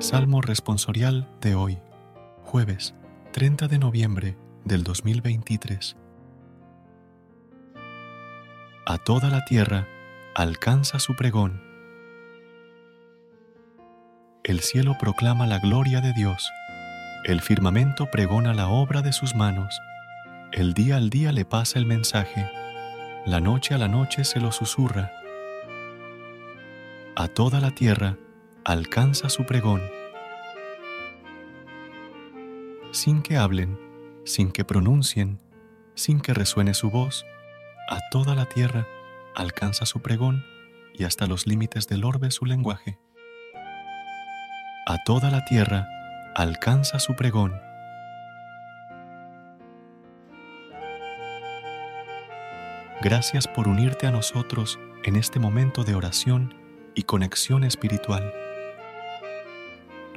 Salmo responsorial de hoy, jueves 30 de noviembre del 2023. A toda la tierra alcanza su pregón. El cielo proclama la gloria de Dios, el firmamento pregona la obra de sus manos, el día al día le pasa el mensaje, la noche a la noche se lo susurra. A toda la tierra alcanza su pregón. Sin que hablen, sin que pronuncien, sin que resuene su voz, a toda la tierra alcanza su pregón y hasta los límites del orbe su lenguaje. A toda la tierra alcanza su pregón. Gracias por unirte a nosotros en este momento de oración y conexión espiritual.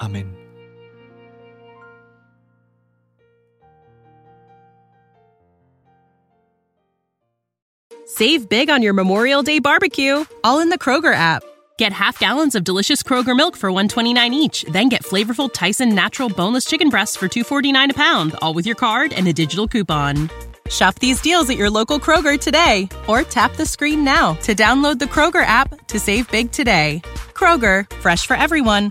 Amén. Save big on your Memorial Day barbecue, all in the Kroger app. Get half gallons of delicious Kroger milk for 129 each, then get flavorful Tyson natural boneless chicken breasts for 249 a pound, all with your card and a digital coupon. Shop these deals at your local Kroger today or tap the screen now to download the Kroger app to save big today. Kroger, fresh for everyone.